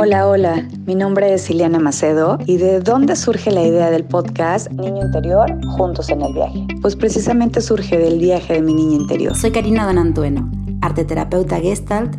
Hola, hola, mi nombre es Ileana Macedo y ¿de dónde surge la idea del podcast Niño Interior Juntos en el Viaje? Pues precisamente surge del viaje de mi niña interior. Soy Karina Donantueno, arteterapeuta gestalt,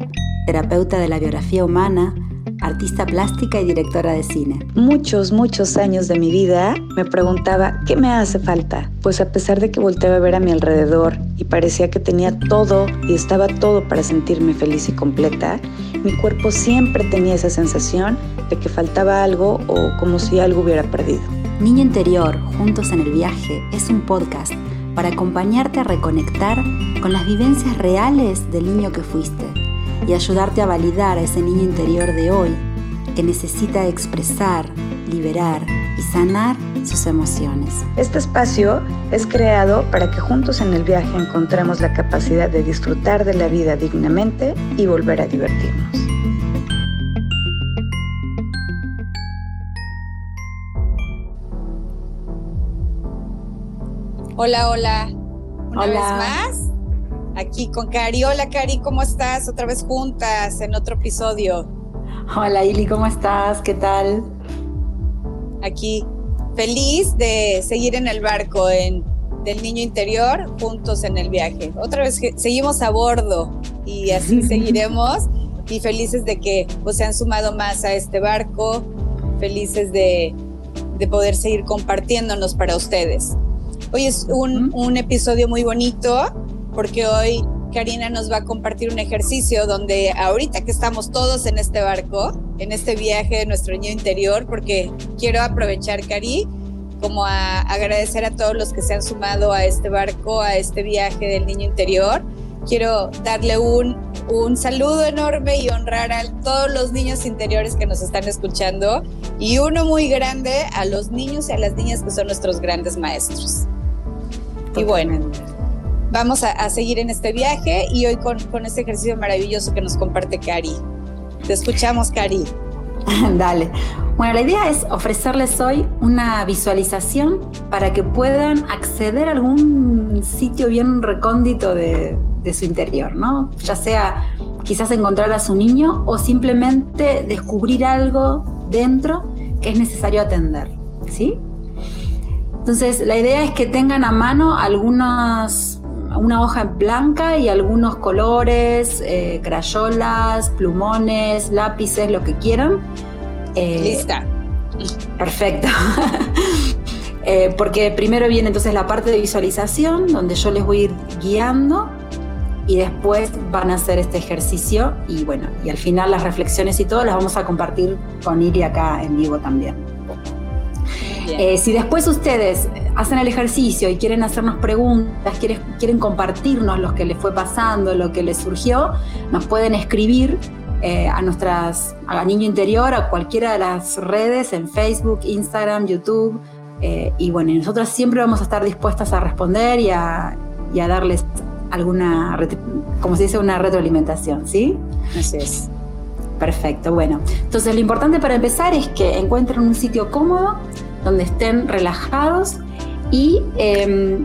terapeuta de la biografía humana, artista plástica y directora de cine. Muchos, muchos años de mi vida me preguntaba qué me hace falta, pues a pesar de que volteaba a ver a mi alrededor parecía que tenía todo y estaba todo para sentirme feliz y completa, mi cuerpo siempre tenía esa sensación de que faltaba algo o como si algo hubiera perdido. Niño Interior, Juntos en el Viaje, es un podcast para acompañarte a reconectar con las vivencias reales del niño que fuiste y ayudarte a validar a ese niño interior de hoy que necesita expresar, liberar y sanar sus emociones. Este espacio es creado para que juntos en el viaje encontremos la capacidad de disfrutar de la vida dignamente y volver a divertirnos. Hola, hola. Una vez más, aquí con Cari. Hola, Cari, ¿cómo estás? Otra vez juntas en otro episodio. Hola, Ili, ¿cómo estás? ¿Qué tal? Aquí, feliz de seguir en el barco en, del niño interior, juntos en el viaje. Otra vez que seguimos a bordo y así seguiremos. Y felices de que pues, se han sumado más a este barco, felices de, de poder seguir compartiéndonos para ustedes. Hoy es un, un episodio muy bonito porque hoy Karina nos va a compartir un ejercicio donde ahorita que estamos todos en este barco, en este viaje de nuestro niño interior, porque quiero aprovechar, Cari, como a agradecer a todos los que se han sumado a este barco, a este viaje del niño interior. Quiero darle un, un saludo enorme y honrar a todos los niños interiores que nos están escuchando y uno muy grande a los niños y a las niñas que son nuestros grandes maestros. Y bueno, vamos a, a, seguir en este viaje y hoy con, con este ejercicio maravilloso que nos comparte Cari. Te escuchamos, Cari. Dale. Bueno, la idea es ofrecerles hoy una visualización para que puedan acceder a algún sitio bien recóndito de, de su interior, ¿no? Ya sea quizás encontrar a su niño o simplemente descubrir algo dentro que es necesario atender, ¿sí? Entonces, la idea es que tengan a mano algunas, una hoja en blanca y algunos colores, eh, crayolas, plumones, lápices, lo que quieran. Eh, Lista. Perfecto. eh, porque primero viene entonces la parte de visualización, donde yo les voy a ir guiando y después van a hacer este ejercicio y bueno, y al final las reflexiones y todo las vamos a compartir con Iri acá en vivo también. Eh, si después ustedes hacen el ejercicio y quieren hacernos preguntas, quieren, quieren compartirnos lo que les fue pasando, lo que les surgió, nos pueden escribir eh, a nuestras, a Niño Interior, a cualquiera de las redes, en Facebook, Instagram, YouTube. Eh, y bueno, nosotros siempre vamos a estar dispuestas a responder y a, y a darles alguna, como se dice, una retroalimentación, ¿sí? Así es. Perfecto, bueno. Entonces lo importante para empezar es que encuentren un sitio cómodo, donde estén relajados y eh,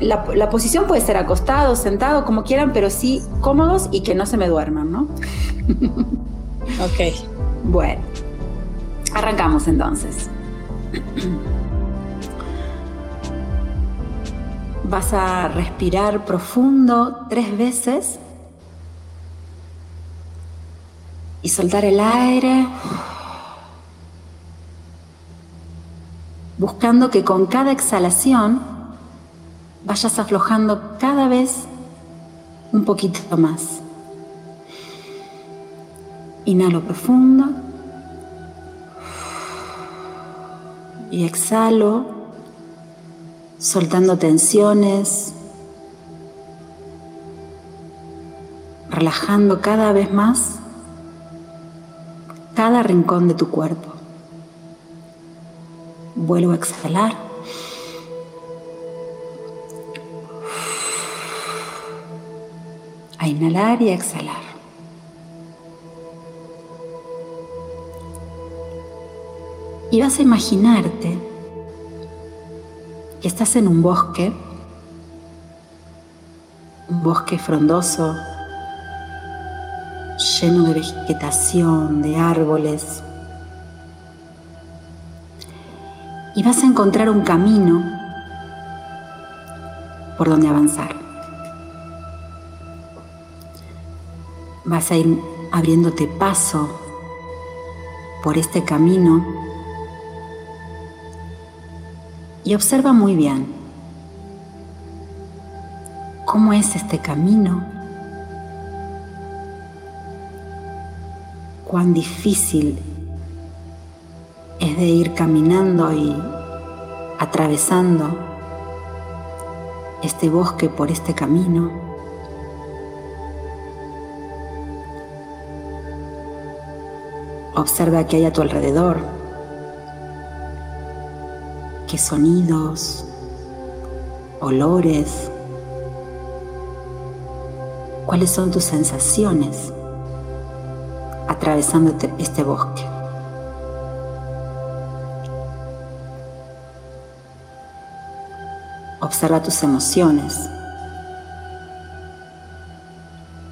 la, la, posición puede ser acostado, sentado, como quieran, pero sí cómodos y que no se me duerman, ¿no? ok. Bueno, arrancamos entonces. Vas a respirar profundo tres veces y soltar el aire. Buscando que con cada exhalación vayas aflojando cada vez un poquito más. Inhalo profundo y exhalo, soltando tensiones, relajando cada vez más cada rincón de tu cuerpo. Vuelvo a exhalar. A inhalar y a exhalar. Y vas a imaginarte que estás en un bosque, un bosque frondoso, lleno de vegetación, de árboles. Vas a encontrar un camino por donde avanzar. Vas a ir abriéndote paso por este camino y observa muy bien cómo es este camino, cuán difícil es de ir caminando y atravesando este bosque por este camino. Observa qué hay a tu alrededor, qué sonidos, olores, cuáles son tus sensaciones atravesando este bosque. Observa tus emociones.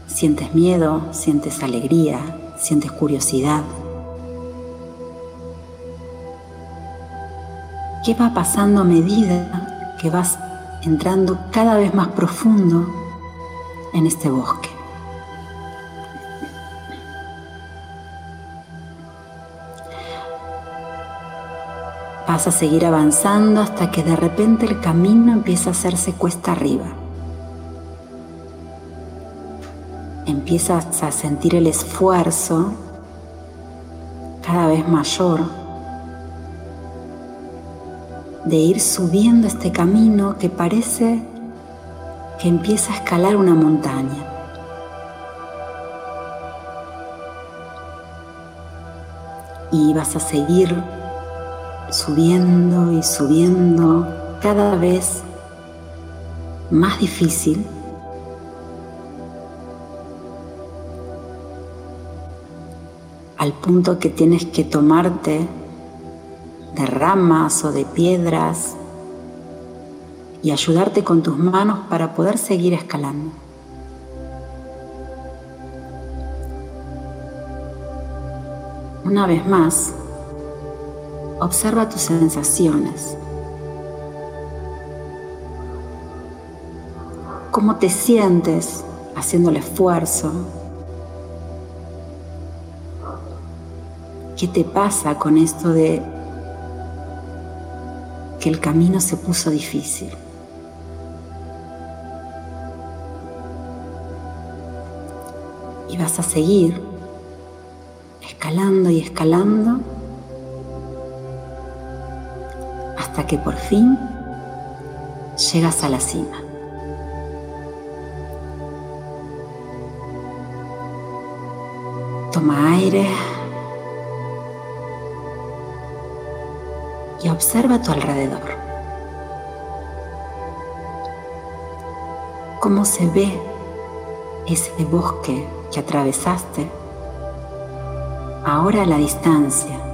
Sientes miedo, sientes alegría, sientes curiosidad. ¿Qué va pasando a medida que vas entrando cada vez más profundo en este bosque? Vas a seguir avanzando hasta que de repente el camino empieza a hacerse cuesta arriba. Empiezas a sentir el esfuerzo cada vez mayor de ir subiendo este camino que parece que empieza a escalar una montaña. Y vas a seguir subiendo y subiendo cada vez más difícil. al punto que tienes que tomarte de ramas o de piedras y ayudarte con tus manos para poder seguir escalando. Una vez más, Observa tus sensaciones. ¿Cómo te sientes haciendo el esfuerzo? ¿Qué te pasa con esto de que el camino se puso difícil? Y vas a seguir escalando y escalando hasta que por fin llegas a la cima. Toma aire y observa a tu alrededor. ¿Cómo se ve ese bosque que atravesaste ahora a la distancia?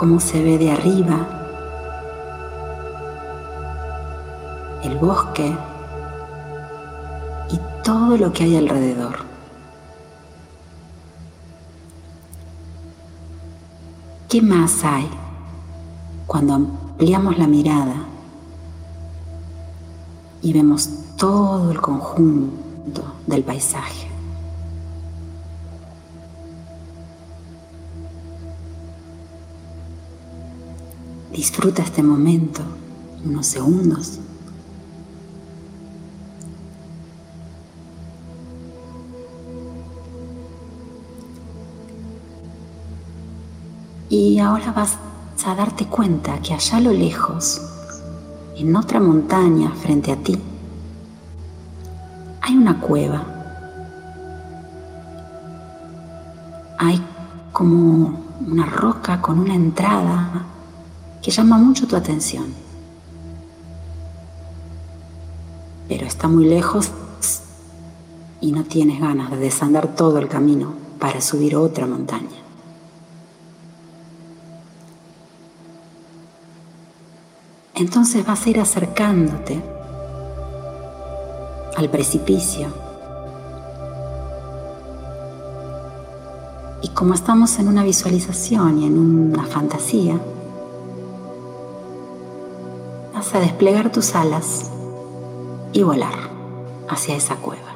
Cómo se ve de arriba el bosque y todo lo que hay alrededor. ¿Qué más hay cuando ampliamos la mirada y vemos todo el conjunto del paisaje? Disfruta este momento, unos segundos. Y ahora vas a darte cuenta que allá a lo lejos, en otra montaña frente a ti, hay una cueva. Hay como una roca con una entrada que llama mucho tu atención, pero está muy lejos y no tienes ganas de desandar todo el camino para subir otra montaña. Entonces vas a ir acercándote al precipicio. Y como estamos en una visualización y en una fantasía, a desplegar tus alas y volar hacia esa cueva.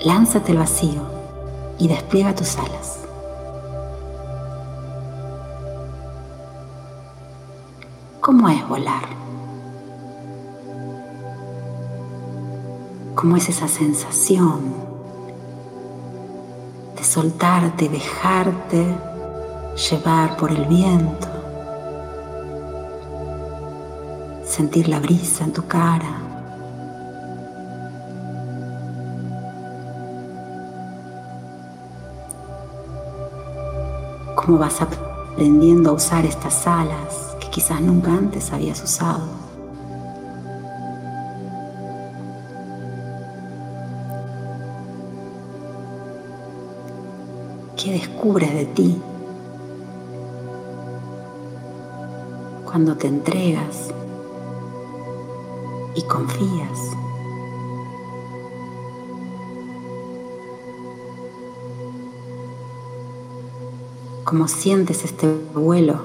Lánzate al vacío y despliega tus alas. ¿Cómo es volar? ¿Cómo es esa sensación de soltarte, dejarte llevar por el viento? Sentir la brisa en tu cara. cómo vas aprendiendo a usar estas alas que quizás nunca antes habías usado. ¿Qué descubres de ti cuando te entregas y confías? cómo sientes este vuelo.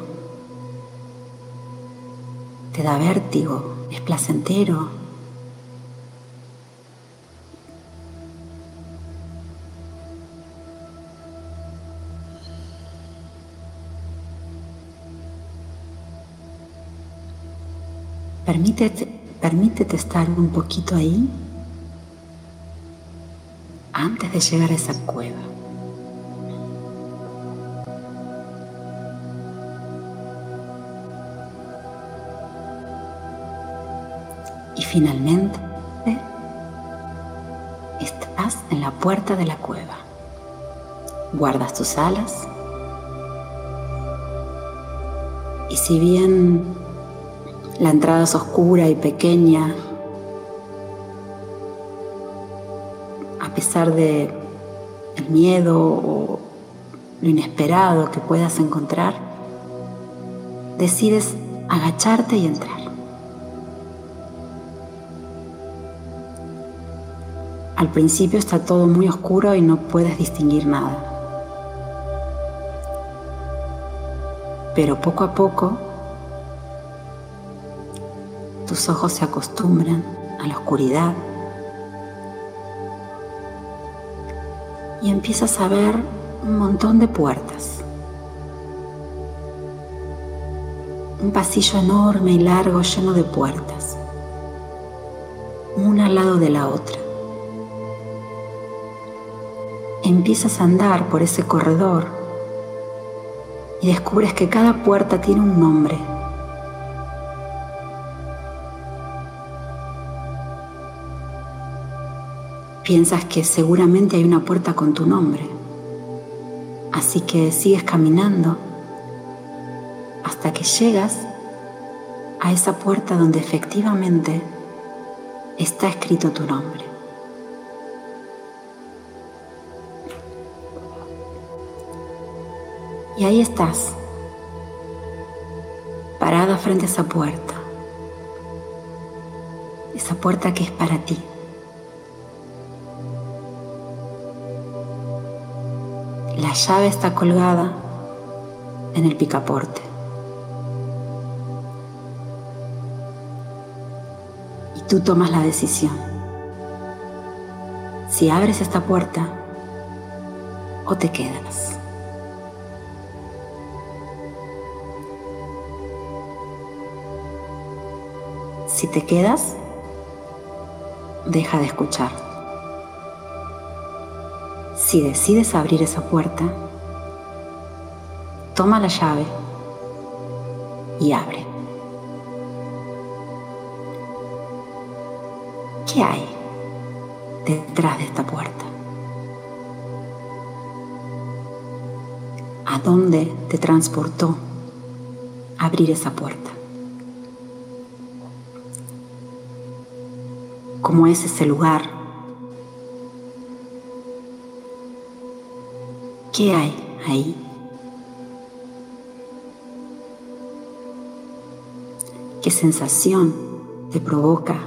Te da vértigo, es placentero. Permítete, permítete estar un poquito ahí antes de llegar a esa cueva. finalmente estás en la puerta de la cueva. Guardas tus alas y si bien la entrada es oscura y pequeña, a pesar de el miedo o lo inesperado que puedas encontrar, decides agacharte y entrar. Al principio está todo muy oscuro y no puedes distinguir nada. Pero poco a poco tus ojos se acostumbran a la oscuridad y empiezas a ver un montón de puertas. Un pasillo enorme y largo lleno de puertas, una al lado de la otra. empiezas a andar por ese corredor y descubres que cada puerta tiene un nombre. Piensas que seguramente hay una puerta con tu nombre, así que sigues caminando hasta que llegas a esa puerta donde efectivamente está escrito tu nombre. Y ahí estás, parada frente a esa puerta, esa puerta que es para ti. La llave está colgada en el picaporte. Y tú tomas la decisión. Si abres esta puerta o te quedas. Si te quedas, deja de escuchar. Si decides abrir esa puerta, toma la llave y abre. ¿Qué hay detrás de esta puerta? ¿A dónde te transportó abrir esa puerta? cómo es ese lugar. ¿Qué hay ahí? ¿Qué sensación te provoca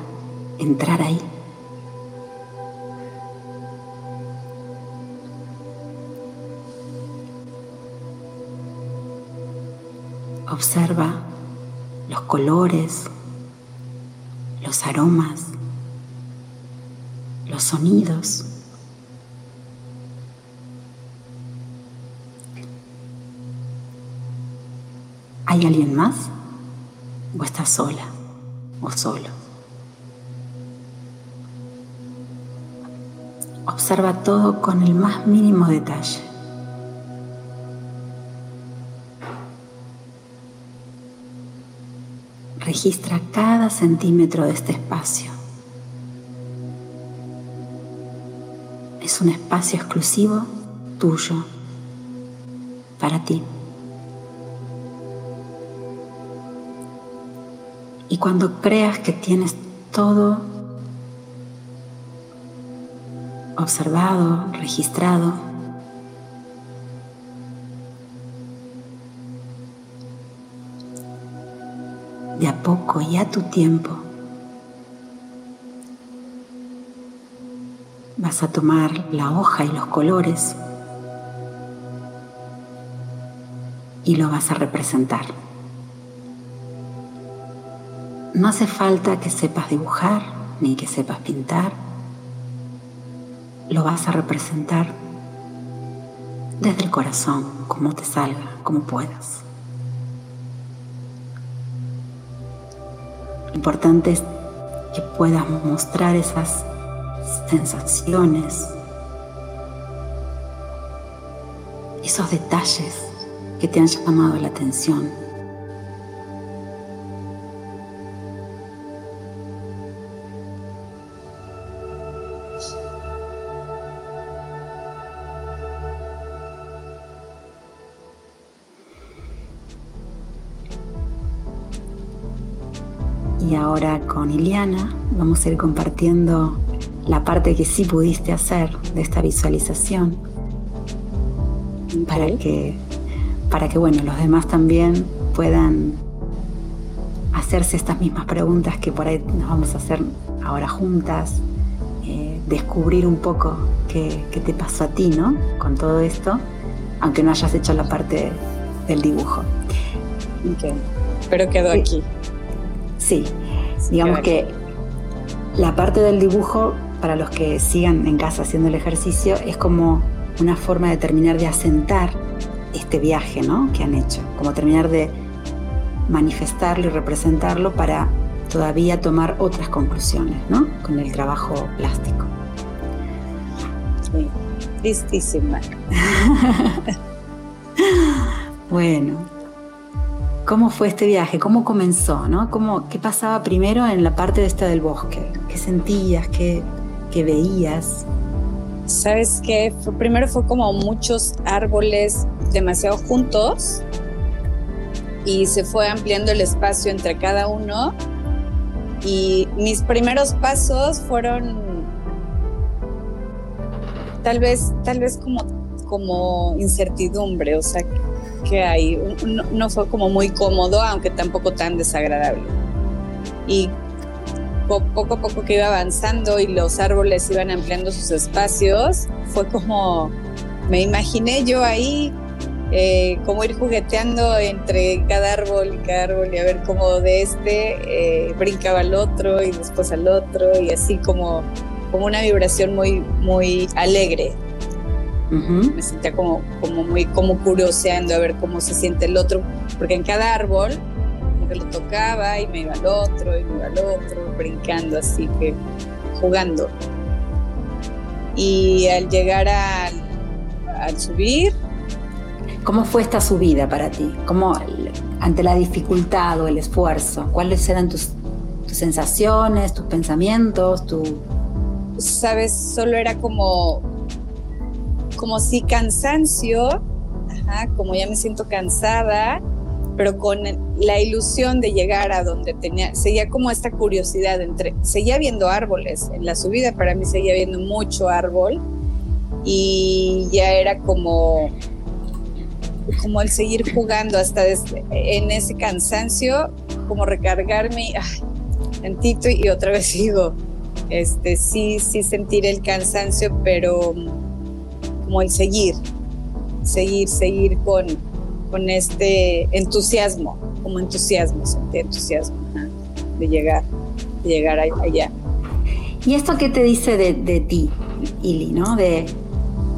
entrar ahí? Observa los colores, los aromas, los sonidos. ¿Hay alguien más? ¿O estás sola o solo? Observa todo con el más mínimo detalle. Registra cada centímetro de este espacio. Es un espacio exclusivo tuyo, para ti. Y cuando creas que tienes todo observado, registrado, de a poco y a tu tiempo, vas a tomar la hoja y los colores y lo vas a representar. No hace falta que sepas dibujar ni que sepas pintar. Lo vas a representar desde el corazón, como te salga, como puedas. Lo importante es que puedas mostrar esas sensaciones, esos detalles que te han llamado la atención. Con Iliana vamos a ir compartiendo la parte que sí pudiste hacer de esta visualización para que para que bueno los demás también puedan hacerse estas mismas preguntas que por ahí nos vamos a hacer ahora juntas eh, descubrir un poco qué, te pasó a ti no con todo esto aunque no hayas hecho la parte del dibujo. Pero quedó aquí. Sí, digamos que la parte del dibujo, para los que sigan en casa haciendo el ejercicio, es como una forma de terminar de asentar este viaje ¿no? que han hecho, como terminar de manifestarlo y representarlo para todavía tomar otras conclusiones ¿no? con el trabajo plástico. Sí, listísima. bueno, ¿Cómo fue este viaje? ¿Cómo comenzó? ¿no? ¿Cómo, ¿Qué pasaba primero en la parte de esta del bosque? ¿Qué sentías? ¿Qué, qué veías? Sabes que primero fue como muchos árboles demasiado juntos y se fue ampliando el espacio entre cada uno y mis primeros pasos fueron tal vez tal vez como como incertidumbre, o sea, que hay. No, fue como muy cómodo, aunque tampoco tan desagradable. Y poco a poco que iba avanzando y los árboles iban ampliando sus espacios, fue como, me imaginé yo ahí eh, como ir jugueteando entre cada árbol y cada árbol y a ver cómo de este eh, brincaba al otro y después al otro y así como, como una vibración muy, muy alegre. Me sentía como, como muy como curioseando a ver cómo se siente el otro, porque en cada árbol como que lo tocaba y me iba al otro y me iba al otro, brincando así que jugando. Y al llegar al, al subir... ¿Cómo fue esta subida para ti? ¿Cómo, ante la dificultad o el esfuerzo, cuáles eran tus, tus sensaciones, tus pensamientos, tu... Sabes, solo era como como si cansancio, como ya me siento cansada, pero con la ilusión de llegar a donde tenía, seguía como esta curiosidad entre, seguía viendo árboles, en la subida para mí seguía viendo mucho árbol y ya era como, como el seguir jugando hasta en ese cansancio, como recargarme, ay, y otra vez sigo, este, sí, sí sentir el cansancio, pero como el seguir, seguir, seguir con, con este entusiasmo, como entusiasmo, sentí entusiasmo de llegar, de llegar allá. ¿Y esto qué te dice de, de ti, Ili, no? De,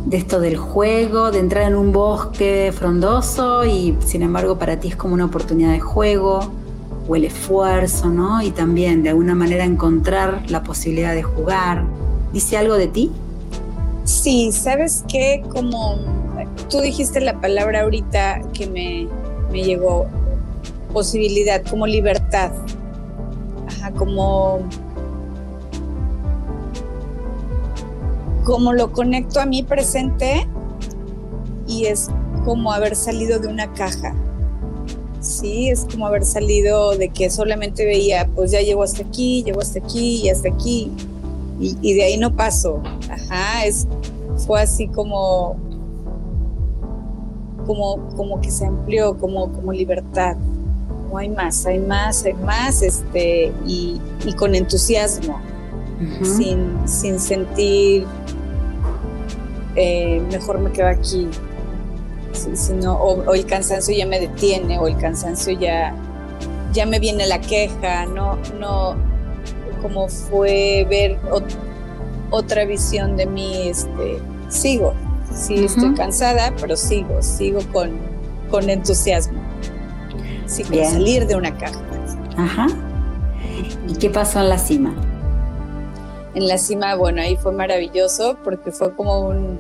de esto del juego, de entrar en un bosque frondoso y sin embargo para ti es como una oportunidad de juego o el esfuerzo, ¿no? Y también de alguna manera encontrar la posibilidad de jugar. ¿Dice algo de ti? Sí, sabes que como tú dijiste la palabra ahorita que me, me llegó, posibilidad, como libertad, Ajá, como como lo conecto a mi presente y es como haber salido de una caja. Sí, es como haber salido de que solamente veía, pues ya llego hasta aquí, llego hasta aquí y hasta aquí. Y, de ahí no paso. Ajá, es, fue así como, como, como que se amplió, como, como libertad. No hay más, hay más, hay más, este, y, con entusiasmo, sin, sin sentir eh, mejor me quedo aquí. Si, o, el cansancio ya me detiene, o el cansancio ya, ya me viene la queja, no, no, como fue ver otra visión de mí, este, sigo, sí estoy cansada, pero sigo, sigo con, con entusiasmo, sí, con salir de una caja. Ajá. ¿Y qué pasó en la cima? en la cima, bueno, ahí fue maravilloso porque fue como un,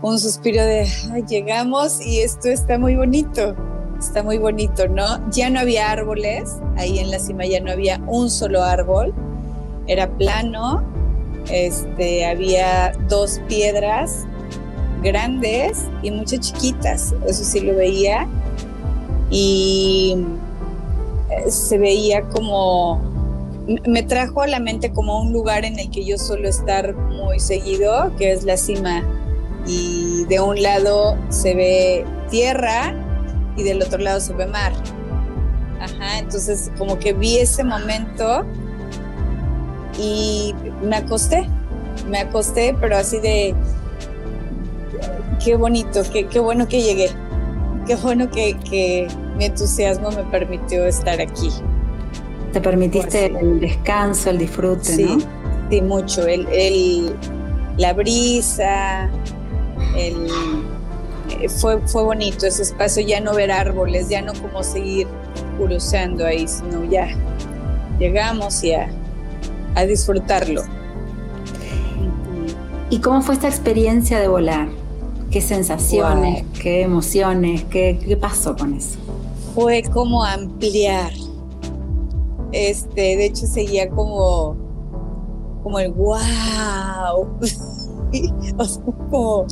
un suspiro de, llegamos y esto está muy bonito, está muy bonito, ¿no? Ya no había árboles, ahí en la cima ya no había un solo árbol, era plano, este, había dos piedras grandes y muchas chiquitas, eso sí lo veía, y eh, se veía como me trajo a la mente como un lugar en el que yo suelo estar muy seguido, que es la cima. Y de un lado se ve tierra y del otro lado se ve mar. Ajá, entonces como que vi ese momento y me acosté, me acosté, pero así de, qué bonito, qué, qué bueno que llegué, qué bueno que, que mi entusiasmo me permitió estar aquí. Te permitiste pues el descanso, el disfrute, sí, ¿no? Sí, mucho. El, el, la brisa, el, eh, fue, fue bonito ese espacio, ya no ver árboles, ya no como seguir cruceando ahí, sino ya llegamos y a, disfrutarlo. ¿Y cómo fue esta experiencia de volar? ¿Qué sensaciones, qué emociones, qué, qué pasó con eso? Fue como ampliar, este, de hecho seguía como, como el wow, como,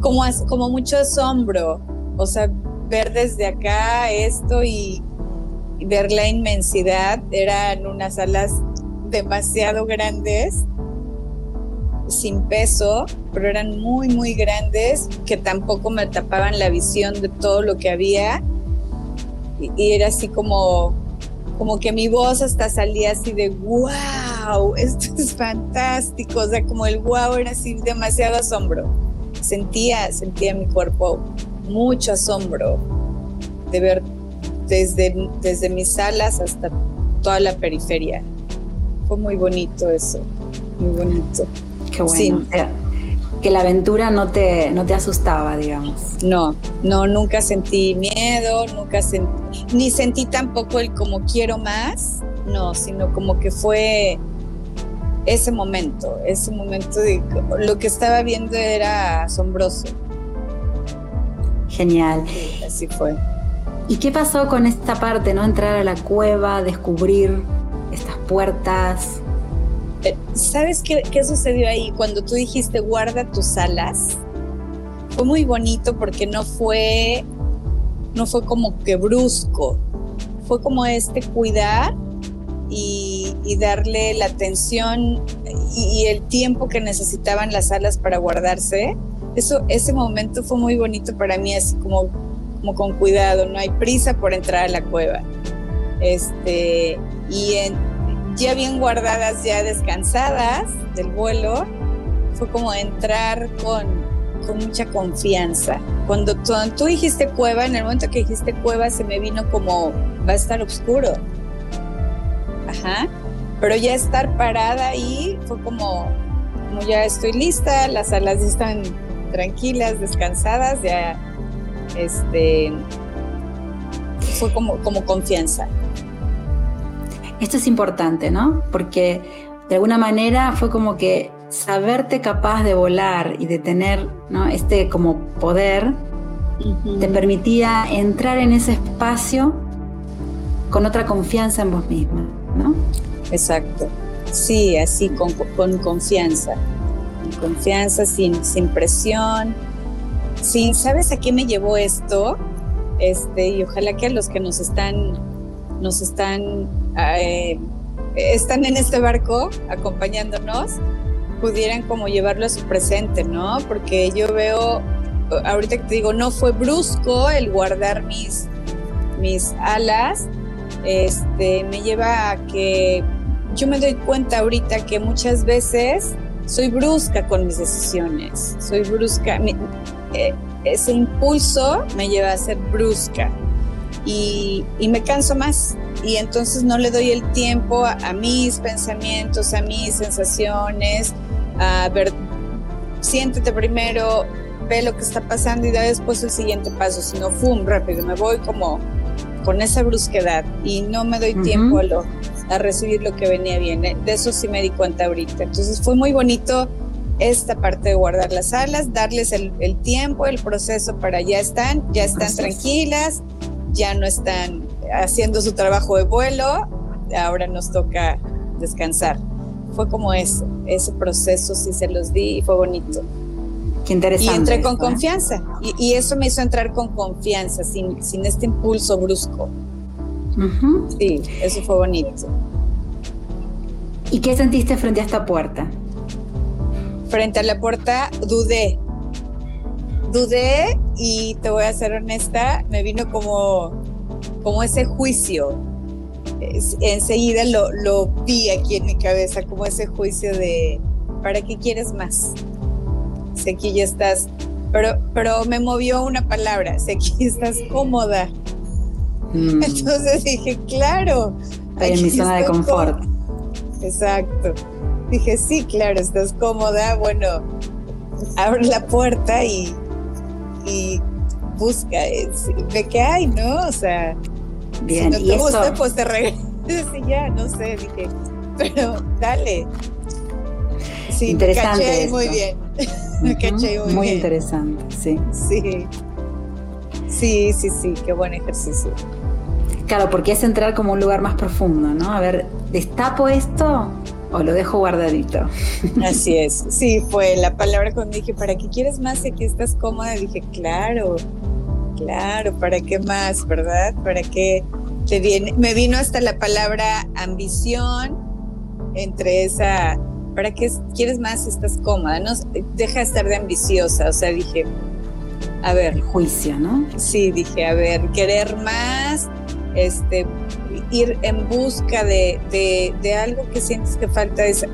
como, como mucho asombro, o sea, ver desde acá esto y, ver la inmensidad, eran unas alas demasiado grandes, sin peso, pero eran muy, muy grandes, que tampoco me tapaban la visión de todo lo que había. y era así como, como que mi voz hasta salía así de wow, esto es fantástico, o sea, como el wow era así demasiado asombro. Sentía, sentía mi cuerpo mucho asombro de ver desde, desde mis alas hasta toda la periferia. Fue muy bonito eso, muy bonito. Qué bueno que la aventura no te, no te asustaba, digamos. No, no, nunca sentí miedo, nunca sentí, ni sentí tampoco el como quiero más, no, sino como que fue ese momento, ese momento de lo que estaba viendo era asombroso. Genial. así fue. ¿Y qué pasó con esta parte, no? Entrar a la cueva, descubrir estas puertas. ¿Sabes qué, sucedió ahí? Cuando tú dijiste guarda tus alas, fue muy bonito porque no fue, no fue como que brusco, fue como este cuidar y, darle la atención y, el tiempo que necesitaban las alas para guardarse. Eso, ese momento fue muy bonito para mí, así como, como con cuidado, no hay prisa por entrar a la cueva. Este, y ya bien guardadas, ya descansadas del vuelo. Fue como entrar con, mucha confianza. Cuando, tú dijiste cueva, en el momento que dijiste cueva se me vino como va a estar oscuro. Ajá. Pero ya estar parada ahí fue como, como ya estoy lista, las alas están tranquilas, descansadas, ya este fue como, como confianza. Esto es importante, ¿no? Porque de alguna manera fue como que saberte capaz de volar y de tener ¿no? este como poder te permitía entrar en ese espacio con otra confianza en vos misma, ¿no? Exacto. Sí, así con, con confianza. Con confianza, sin, sin presión. Sin, ¿sabes a qué me llevó esto? Este, y ojalá que a los que nos están, nos están, eh, están en este barco acompañándonos, pudieran como llevarlo a su presente, ¿no? Porque yo veo, ahorita que te digo, no fue brusco el guardar mis, mis alas, este, me lleva a que yo me doy cuenta ahorita que muchas veces soy brusca con mis decisiones, soy brusca, eh, ese impulso me lleva a ser brusca y, me canso más y entonces no le doy el tiempo a, mis pensamientos, a mis sensaciones, a ver, siéntete primero, ve lo que está pasando y da después el siguiente paso, sino ¡fum! rápido, me voy como con esa brusquedad y no me doy tiempo a, lo, a recibir lo que venía bien. ¿eh? De eso sí me di cuenta ahorita. Entonces fue muy bonito esta parte de guardar las alas, darles el, tiempo, el proceso para ya están, ya están tranquilas, ya no están haciendo su trabajo de vuelo, ahora nos toca descansar. Fue como eso, ese proceso sí se los di y fue bonito. Qué interesante. Y entré con ¿eh? confianza. Y, eso me hizo entrar con confianza, sin, sin este impulso brusco. Sí, eso fue bonito. ¿Y qué sentiste frente a esta puerta? frente a la puerta dudé. Dudé y te voy a ser honesta, me vino como, como ese juicio. enseguida lo, lo vi aquí en mi cabeza, como ese juicio de, ¿para qué quieres más? Sé que ya estás, pero, pero me movió una palabra, sé que estás cómoda. Mm. Entonces dije, claro. en mi zona de confort. Exacto. Dije, sí, claro, estás cómoda. Bueno, abre la puerta y, y busca, ve qué hay, ¿no? O sea, Bien, si no te gusta, pues te regresas y ya, no sé, dije, pero dale. Sí, interesante. Me caché muy bien. me caché muy, muy interesante, sí. Sí. Sí, sí, sí, qué buen ejercicio. Claro, porque es entrar como un lugar más profundo, ¿no? A ver, ¿destapo esto? O lo dejo guardadito. Así es, sí, fue la palabra cuando dije, ¿para qué quieres más si aquí estás cómoda? Dije, claro, claro, ¿para qué más, verdad? ¿Para qué te viene? Me vino hasta la palabra ambición, entre esa, ¿para qué quieres más si estás cómoda? No, deja de estar de ambiciosa, o sea, dije, a ver. El juicio, ¿no? Sí, dije, a ver, querer más, este, ir en busca de, algo que sientes que falta es,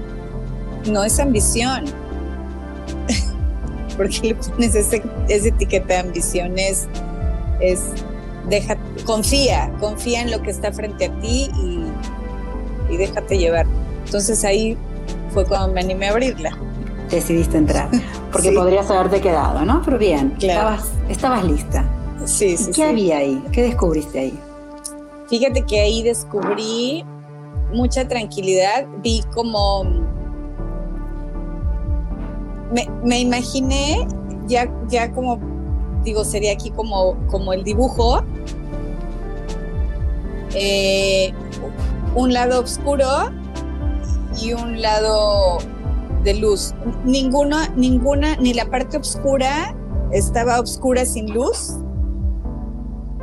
no es ambición, porque le pones esa etiqueta de ambición, es, deja, confía, confía en lo que está frente a ti y, déjate llevar. Entonces ahí fue cuando me animé a abrirla. Decidiste entrar, porque podrías haberte quedado, ¿no? Pero bien, estabas, estabas lista. Sí, sí. ¿Qué había ahí? ¿Qué descubriste ahí? Fíjate que ahí descubrí mucha tranquilidad, vi como... Me, imaginé ya, ya como, digo, sería aquí como, como el dibujo, eh, un lado oscuro y un lado de luz. Ninguna, ninguna, ni la parte oscura estaba oscura sin luz,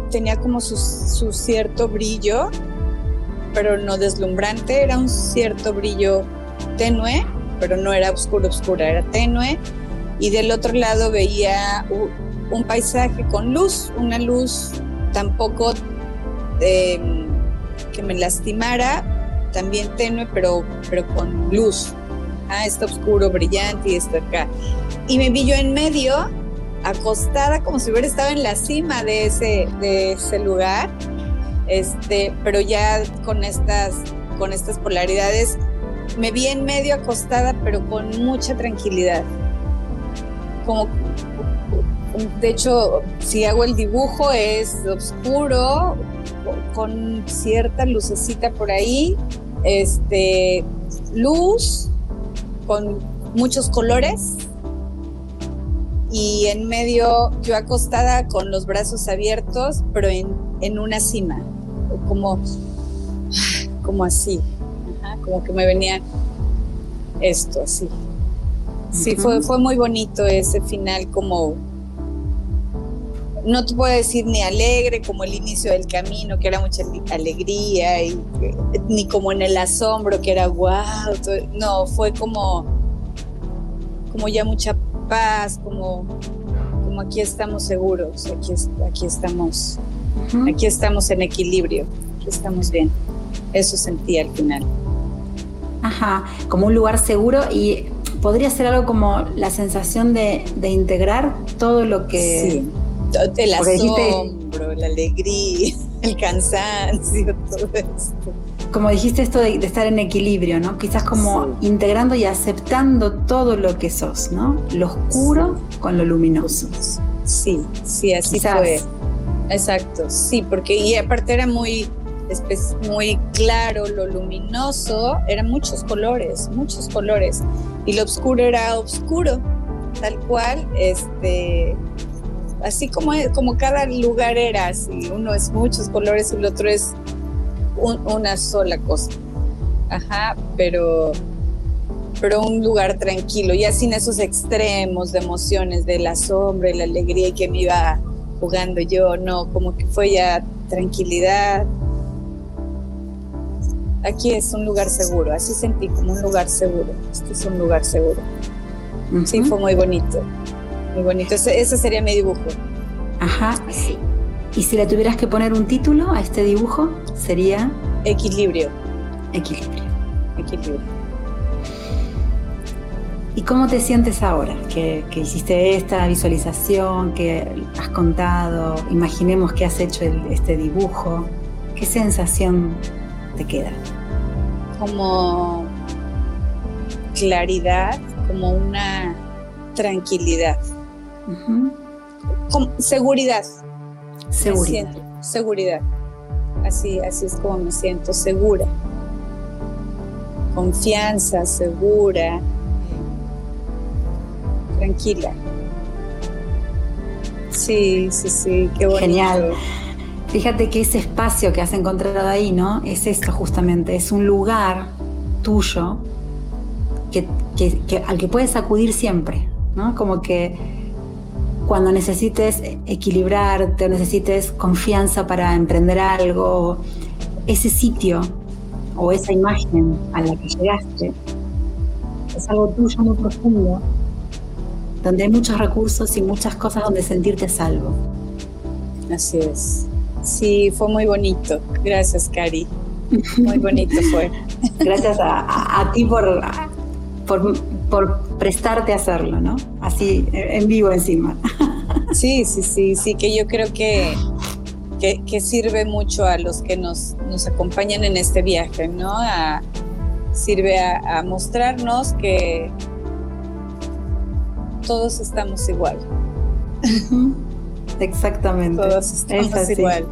tenía como su, cierto brillo, pero no deslumbrante, era un cierto brillo tenue, pero no era oscuro, oscura, era tenue. Y del otro lado veía un, paisaje con luz, una luz tampoco em, que me lastimara, también tenue, pero, pero con luz. Ah, está oscuro, brillante y está acá. Y me vi yo en medio acostada como si hubiera estado en la cima de ese, de ese lugar, este, pero ya con estas, con estas polaridades me vi en medio acostada, pero con mucha tranquilidad. Como, de hecho, si hago el dibujo es oscuro, con cierta lucecita por ahí, este, luz, con muchos colores y en medio yo acostada con los brazos abiertos, pero en, una cima, como, como así, como que me venía esto así. Sí, fue, fue muy bonito ese final, como no te puedo decir ni alegre como el inicio del camino, que era mucha alegría, y, ni como en el asombro, que era wow. no, fue como, como ya mucha paz, como, como aquí estamos seguros, aquí, aquí estamos, aquí estamos en equilibrio, aquí estamos bien. Eso sentí al final. Ajá, como un lugar seguro y podría ser algo como la sensación de, integrar todo lo que... Sí, el asombro, la alegría, el cansancio, todo esto como dijiste esto de, estar en equilibrio, ¿no? Quizás como integrando y aceptando todo lo que sos, ¿no? Lo oscuro con lo luminoso. Sí, sí, así fue. Exacto, sí, porque y aparte era muy, muy claro, lo luminoso, eran muchos colores, muchos colores, y lo oscuro era oscuro, tal cual, este, así como, como cada lugar era, así, uno es muchos colores y el otro es una sola cosa. Ajá, pero, pero un lugar tranquilo, ya sin esos extremos de emociones, de la sombra y la alegría que me iba jugando yo, no, como que fue ya tranquilidad. Aquí es un lugar seguro, así sentí como un lugar seguro. Este es un lugar seguro. Sí, fue muy bonito, muy bonito. Ese, sería mi dibujo. Ajá. Sí. Y si le tuvieras que poner un título a este dibujo, sería... Equilibrio. Equilibrio. Equilibrio. ¿Y cómo te sientes ahora que, hiciste esta visualización, que has contado, imaginemos que has hecho este dibujo? ¿Qué sensación te queda? Como claridad, como una tranquilidad, seguridad, Seguridad. seguridad. Así, así es como me siento, segura. Confianza, segura, tranquila. Sí, sí, sí, qué bonito. Genial. Fíjate que ese espacio que has encontrado ahí, ¿no? Es esto justamente, es un lugar tuyo que, al que puedes acudir siempre, ¿no? Como que cuando necesites equilibrarte o necesites confianza para emprender algo, ese sitio o esa imagen a la que llegaste es algo tuyo muy profundo, donde hay muchos recursos y muchas cosas donde sentirte salvo. Así es. Sí, fue muy bonito. Gracias, Cari. Muy bonito fue. Gracias a, ti por, por, por prestarte a hacerlo, ¿no? Así, en vivo encima. Sí, sí, sí, sí, que yo creo que, que, sirve mucho a los que nos, nos acompañan en este viaje, ¿no? sirve a, mostrarnos que todos estamos igual. Exactamente. Todos estamos igual.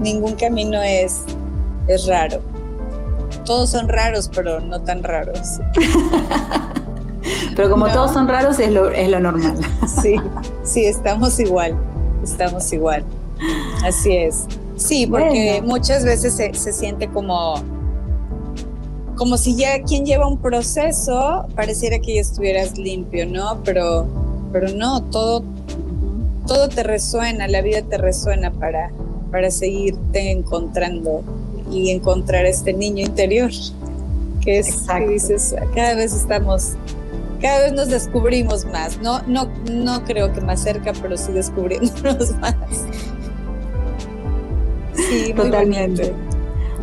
Ningún camino es, es raro. Todos son raros, pero no tan raros. Pero como todos son raros, es lo, es lo normal. Sí, sí, estamos igual, estamos igual. Así es. Sí, porque muchas veces se, se, siente como, como si ya quien lleva un proceso pareciera que ya estuvieras limpio, ¿no? Pero, pero no, todo, todo te resuena, la vida te resuena para, para seguirte encontrando y encontrar este niño interior que es que dices, cada vez estamos cada vez nos descubrimos más, no, no, no creo que más cerca, pero sí descubriéndonos más. Sí, totalmente.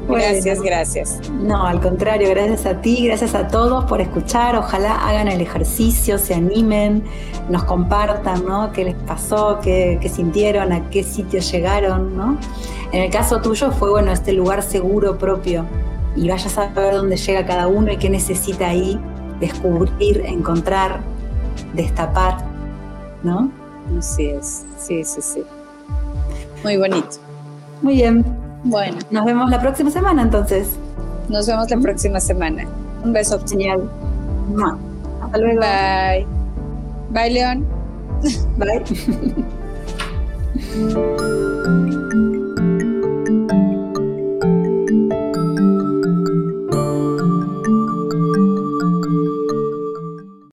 Gracias, gracias. No, al contrario, gracias a ti, gracias a todos por escuchar. Ojalá hagan el ejercicio, se animen, nos compartan, ¿no? ¿Qué les pasó, qué, sintieron, a qué sitio llegaron, ¿no? En el caso tuyo fue, bueno, este lugar seguro propio y vayas a saber dónde llega cada uno y qué necesita ahí descubrir, encontrar, destapar, ¿no? Así es, sí, sí, sí. Muy bonito. Muy bien. Bueno. Nos vemos la próxima semana entonces. Nos vemos la próxima semana. Un beso. Genial. Hasta luego. Bye. Bye, León. Bye.